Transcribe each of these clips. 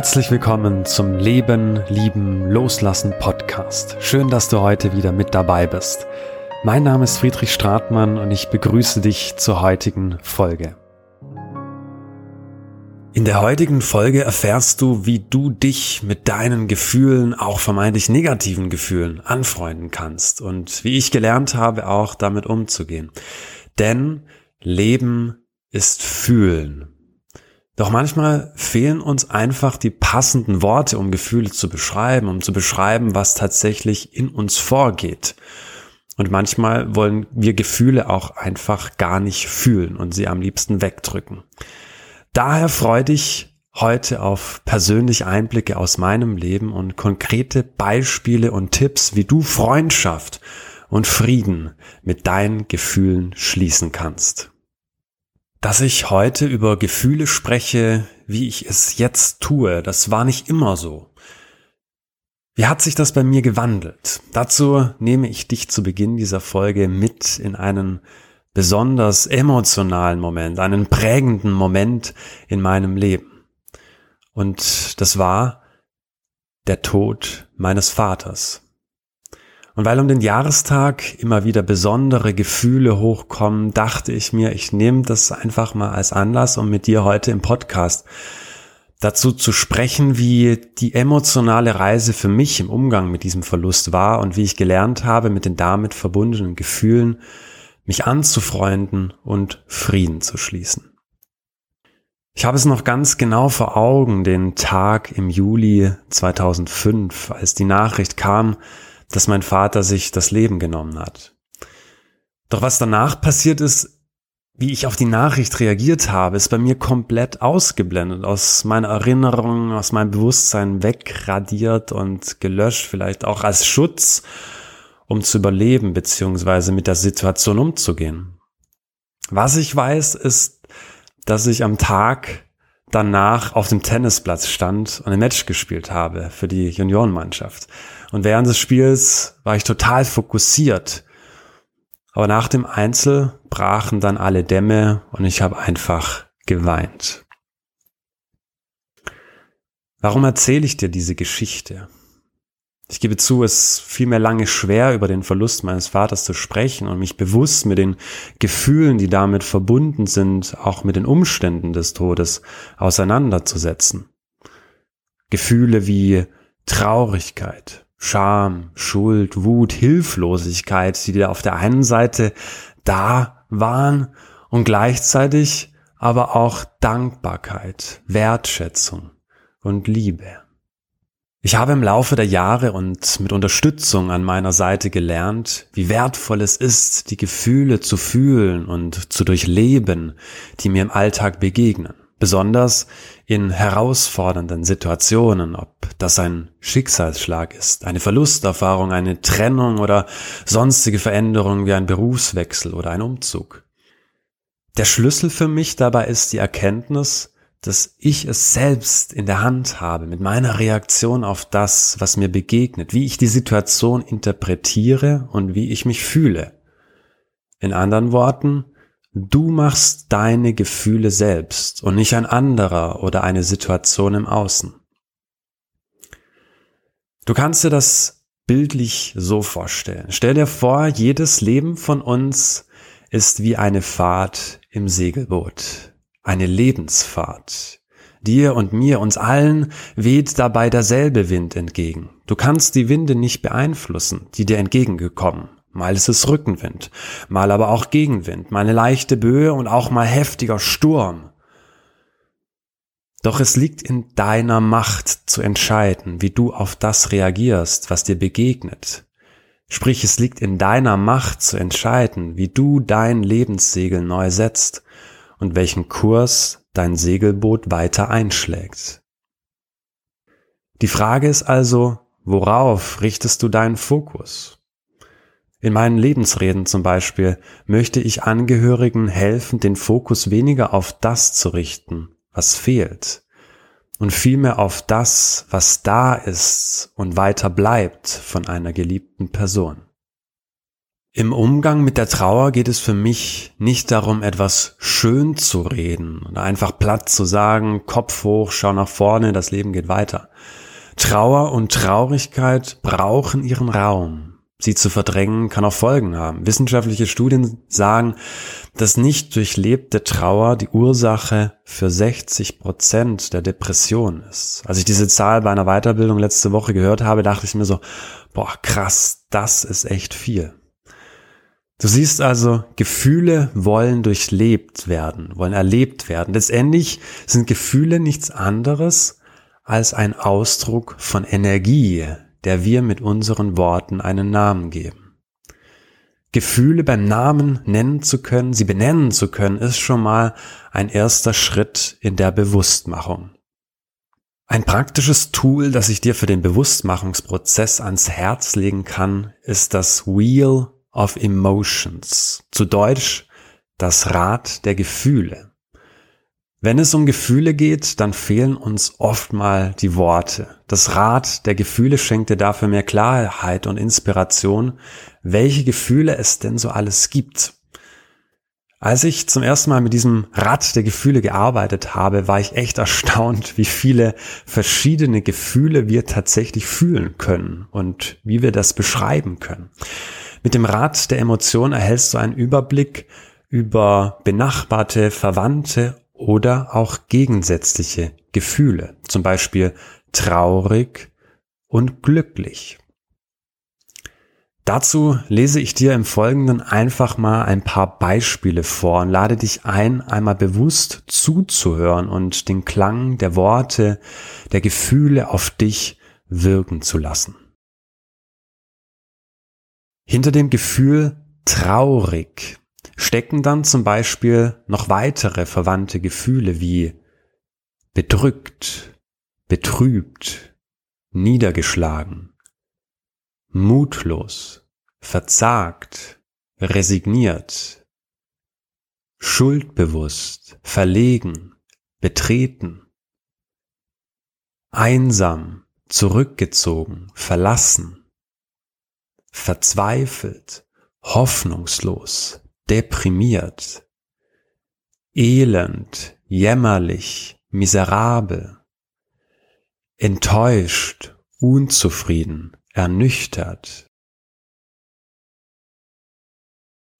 Herzlich willkommen zum Leben, Lieben, Loslassen Podcast. Schön, dass du heute wieder mit dabei bist. Mein Name ist Friedrich Stratmann und ich begrüße dich zur heutigen Folge. In der heutigen Folge erfährst du, wie du dich mit deinen Gefühlen, auch vermeintlich negativen Gefühlen, anfreunden kannst und wie ich gelernt habe, auch damit umzugehen. Denn Leben ist Fühlen. Doch manchmal fehlen uns einfach die passenden Worte, um Gefühle zu beschreiben, um zu beschreiben, was tatsächlich in uns vorgeht. Und manchmal wollen wir Gefühle auch einfach gar nicht fühlen und sie am liebsten wegdrücken. Daher freue dich heute auf persönliche Einblicke aus meinem Leben und konkrete Beispiele und Tipps, wie du Freundschaft und Frieden mit deinen Gefühlen schließen kannst. Dass ich heute über Gefühle spreche, wie ich es jetzt tue, das war nicht immer so. Wie hat sich das bei mir gewandelt? Dazu nehme ich dich zu Beginn dieser Folge mit in einen besonders emotionalen Moment, einen prägenden Moment in meinem Leben. Und das war der Tod meines Vaters. Und weil um den Jahrestag immer wieder besondere Gefühle hochkommen, dachte ich mir, ich nehme das einfach mal als Anlass, um mit dir heute im Podcast dazu zu sprechen, wie die emotionale Reise für mich im Umgang mit diesem Verlust war und wie ich gelernt habe, mit den damit verbundenen Gefühlen mich anzufreunden und Frieden zu schließen. Ich habe es noch ganz genau vor Augen, den Tag im Juli 2005, als die Nachricht kam, dass mein Vater sich das Leben genommen hat. Doch was danach passiert ist, wie ich auf die Nachricht reagiert habe, ist bei mir komplett ausgeblendet, aus meiner Erinnerung, aus meinem Bewusstsein wegradiert und gelöscht, vielleicht auch als Schutz, um zu überleben beziehungsweise mit der Situation umzugehen. Was ich weiß, ist, dass ich am Tag danach auf dem Tennisplatz stand und ein Match gespielt habe für die Juniorenmannschaft. Und während des Spiels war ich total fokussiert. Aber nach dem Einzel brachen dann alle Dämme und ich habe einfach geweint. Warum erzähle ich dir diese Geschichte? Ich gebe zu, es fiel mir lange schwer, über den Verlust meines Vaters zu sprechen und mich bewusst mit den Gefühlen, die damit verbunden sind, auch mit den Umständen des Todes auseinanderzusetzen. Gefühle wie Traurigkeit, Scham, Schuld, Wut, Hilflosigkeit, die auf der einen Seite da waren und gleichzeitig aber auch Dankbarkeit, Wertschätzung und Liebe. Ich habe im Laufe der Jahre und mit Unterstützung an meiner Seite gelernt, wie wertvoll es ist, die Gefühle zu fühlen und zu durchleben, die mir im Alltag begegnen. Besonders in herausfordernden Situationen, ob das ein Schicksalsschlag ist, eine Verlusterfahrung, eine Trennung oder sonstige Veränderungen wie ein Berufswechsel oder ein Umzug. Der Schlüssel für mich dabei ist die Erkenntnis, dass ich es selbst in der Hand habe mit meiner Reaktion auf das, was mir begegnet, wie ich die Situation interpretiere und wie ich mich fühle. In anderen Worten, du machst deine Gefühle selbst und nicht ein anderer oder eine Situation im Außen. Du kannst dir das bildlich so vorstellen. Stell dir vor, jedes Leben von uns ist wie eine Fahrt im Segelboot eine Lebensfahrt. Dir und mir, uns allen weht dabei derselbe Wind entgegen. Du kannst die Winde nicht beeinflussen, die dir entgegengekommen. Mal ist es Rückenwind, mal aber auch Gegenwind, mal eine leichte Böe und auch mal heftiger Sturm. Doch es liegt in deiner Macht zu entscheiden, wie du auf das reagierst, was dir begegnet. Sprich, es liegt in deiner Macht zu entscheiden, wie du dein Lebenssegel neu setzt und welchen Kurs dein Segelboot weiter einschlägt. Die Frage ist also, worauf richtest du deinen Fokus? In meinen Lebensreden zum Beispiel möchte ich Angehörigen helfen, den Fokus weniger auf das zu richten, was fehlt, und vielmehr auf das, was da ist und weiter bleibt von einer geliebten Person. Im Umgang mit der Trauer geht es für mich nicht darum, etwas schön zu reden oder einfach platt zu sagen, Kopf hoch, schau nach vorne, das Leben geht weiter. Trauer und Traurigkeit brauchen ihren Raum. Sie zu verdrängen kann auch Folgen haben. Wissenschaftliche Studien sagen, dass nicht durchlebte Trauer die Ursache für 60 Prozent der Depression ist. Als ich diese Zahl bei einer Weiterbildung letzte Woche gehört habe, dachte ich mir so, boah, krass, das ist echt viel. Du siehst also, Gefühle wollen durchlebt werden, wollen erlebt werden. Letztendlich sind Gefühle nichts anderes als ein Ausdruck von Energie, der wir mit unseren Worten einen Namen geben. Gefühle beim Namen nennen zu können, sie benennen zu können, ist schon mal ein erster Schritt in der Bewusstmachung. Ein praktisches Tool, das ich dir für den Bewusstmachungsprozess ans Herz legen kann, ist das Wheel of Emotions. Zu Deutsch das Rad der Gefühle. Wenn es um Gefühle geht, dann fehlen uns oft mal die Worte. Das Rad der Gefühle schenkt dir dafür mehr Klarheit und Inspiration, welche Gefühle es denn so alles gibt. Als ich zum ersten Mal mit diesem Rad der Gefühle gearbeitet habe, war ich echt erstaunt, wie viele verschiedene Gefühle wir tatsächlich fühlen können und wie wir das beschreiben können. Mit dem Rad der Emotion erhältst du einen Überblick über benachbarte, verwandte oder auch gegensätzliche Gefühle, zum Beispiel traurig und glücklich. Dazu lese ich dir im Folgenden einfach mal ein paar Beispiele vor und lade dich ein, einmal bewusst zuzuhören und den Klang der Worte, der Gefühle auf dich wirken zu lassen. Hinter dem Gefühl traurig stecken dann zum Beispiel noch weitere verwandte Gefühle wie bedrückt, betrübt, niedergeschlagen, mutlos, verzagt, resigniert, schuldbewusst, verlegen, betreten, einsam, zurückgezogen, verlassen, verzweifelt, hoffnungslos, deprimiert, elend, jämmerlich, miserabel, enttäuscht, unzufrieden, ernüchtert.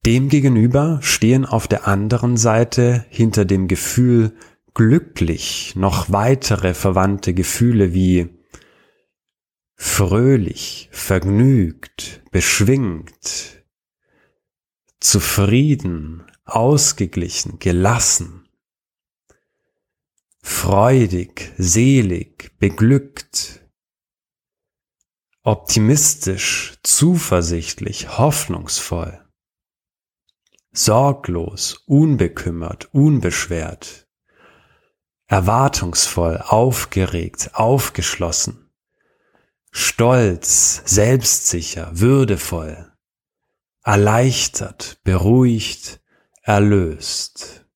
Demgegenüber stehen auf der anderen Seite hinter dem Gefühl glücklich noch weitere verwandte Gefühle wie fröhlich, vergnügt, beschwingt, zufrieden, ausgeglichen, gelassen, freudig, selig, beglückt, optimistisch, zuversichtlich, hoffnungsvoll, sorglos, unbekümmert, unbeschwert, erwartungsvoll, aufgeregt, aufgeschlossen, stolz, selbstsicher, würdevoll, erleichtert, beruhigt, erlöst.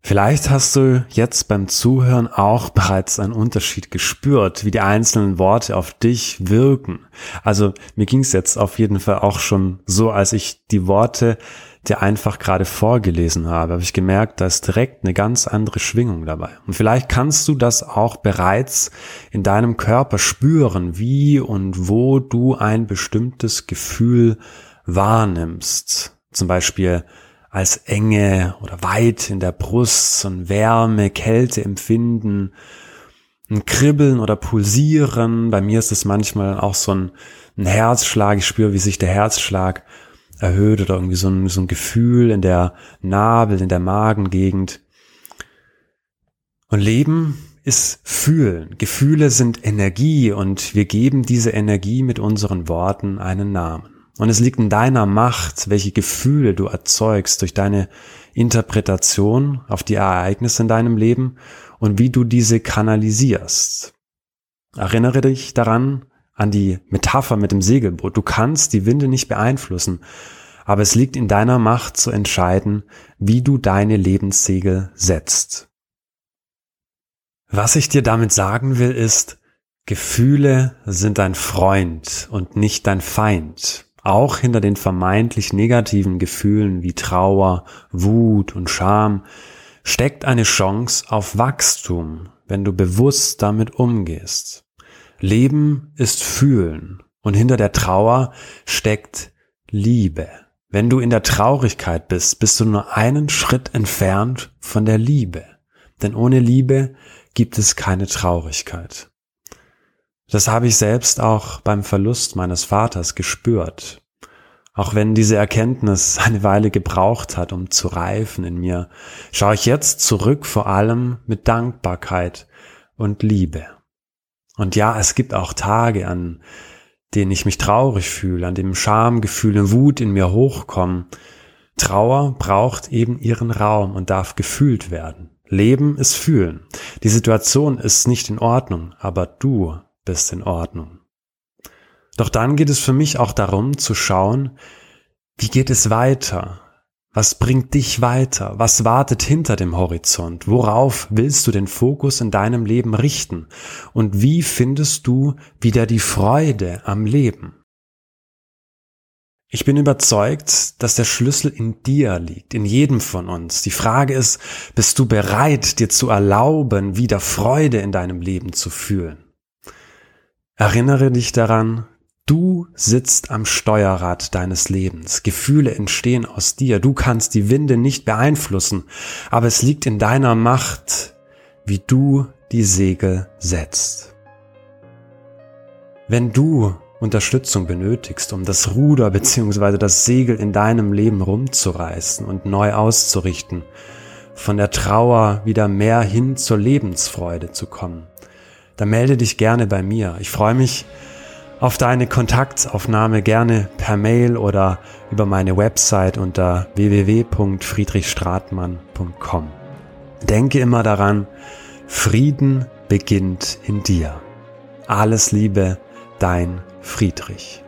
Vielleicht hast du jetzt beim Zuhören auch bereits einen Unterschied gespürt, wie die einzelnen Worte auf dich wirken. Also mir ging es jetzt auf jeden Fall auch schon so, als ich die Worte dir einfach gerade vorgelesen habe, habe ich gemerkt, da ist direkt eine ganz andere Schwingung dabei. Und vielleicht kannst du das auch bereits in deinem Körper spüren, wie und wo du ein bestimmtes Gefühl wahrnimmst. Zum Beispiel als Enge oder weit in der Brust, so ein Wärme, Kälte empfinden, ein Kribbeln oder Pulsieren. Bei mir ist es manchmal auch so ein, ein Herzschlag. Ich spüre, wie sich der Herzschlag erhöht oder irgendwie so ein, so ein Gefühl in der Nabel, in der Magengegend. Und Leben ist Fühlen. Gefühle sind Energie und wir geben diese Energie mit unseren Worten einen Namen. Und es liegt in deiner Macht, welche Gefühle du erzeugst durch deine Interpretation auf die Ereignisse in deinem Leben und wie du diese kanalisierst. Erinnere dich daran, an die Metapher mit dem Segelboot. Du kannst die Winde nicht beeinflussen, aber es liegt in deiner Macht zu entscheiden, wie du deine Lebenssegel setzt. Was ich dir damit sagen will, ist, Gefühle sind dein Freund und nicht dein Feind. Auch hinter den vermeintlich negativen Gefühlen wie Trauer, Wut und Scham steckt eine Chance auf Wachstum, wenn du bewusst damit umgehst. Leben ist Fühlen und hinter der Trauer steckt Liebe. Wenn du in der Traurigkeit bist, bist du nur einen Schritt entfernt von der Liebe. Denn ohne Liebe gibt es keine Traurigkeit. Das habe ich selbst auch beim Verlust meines Vaters gespürt. Auch wenn diese Erkenntnis eine Weile gebraucht hat, um zu reifen in mir, schaue ich jetzt zurück vor allem mit Dankbarkeit und Liebe. Und ja, es gibt auch Tage, an denen ich mich traurig fühle, an dem Schamgefühl und Wut in mir hochkommen. Trauer braucht eben ihren Raum und darf gefühlt werden. Leben ist fühlen. Die Situation ist nicht in Ordnung, aber du bist in Ordnung. Doch dann geht es für mich auch darum zu schauen, wie geht es weiter? Was bringt dich weiter? Was wartet hinter dem Horizont? Worauf willst du den Fokus in deinem Leben richten? Und wie findest du wieder die Freude am Leben? Ich bin überzeugt, dass der Schlüssel in dir liegt, in jedem von uns. Die Frage ist, bist du bereit, dir zu erlauben, wieder Freude in deinem Leben zu fühlen? Erinnere dich daran, du sitzt am Steuerrad deines Lebens. Gefühle entstehen aus dir. Du kannst die Winde nicht beeinflussen, aber es liegt in deiner Macht, wie du die Segel setzt. Wenn du Unterstützung benötigst, um das Ruder bzw. das Segel in deinem Leben rumzureißen und neu auszurichten, von der Trauer wieder mehr hin zur Lebensfreude zu kommen, dann melde dich gerne bei mir. Ich freue mich auf deine Kontaktaufnahme gerne per Mail oder über meine Website unter www.friedrichstratmann.com. Denke immer daran, Frieden beginnt in dir. Alles Liebe, dein Friedrich.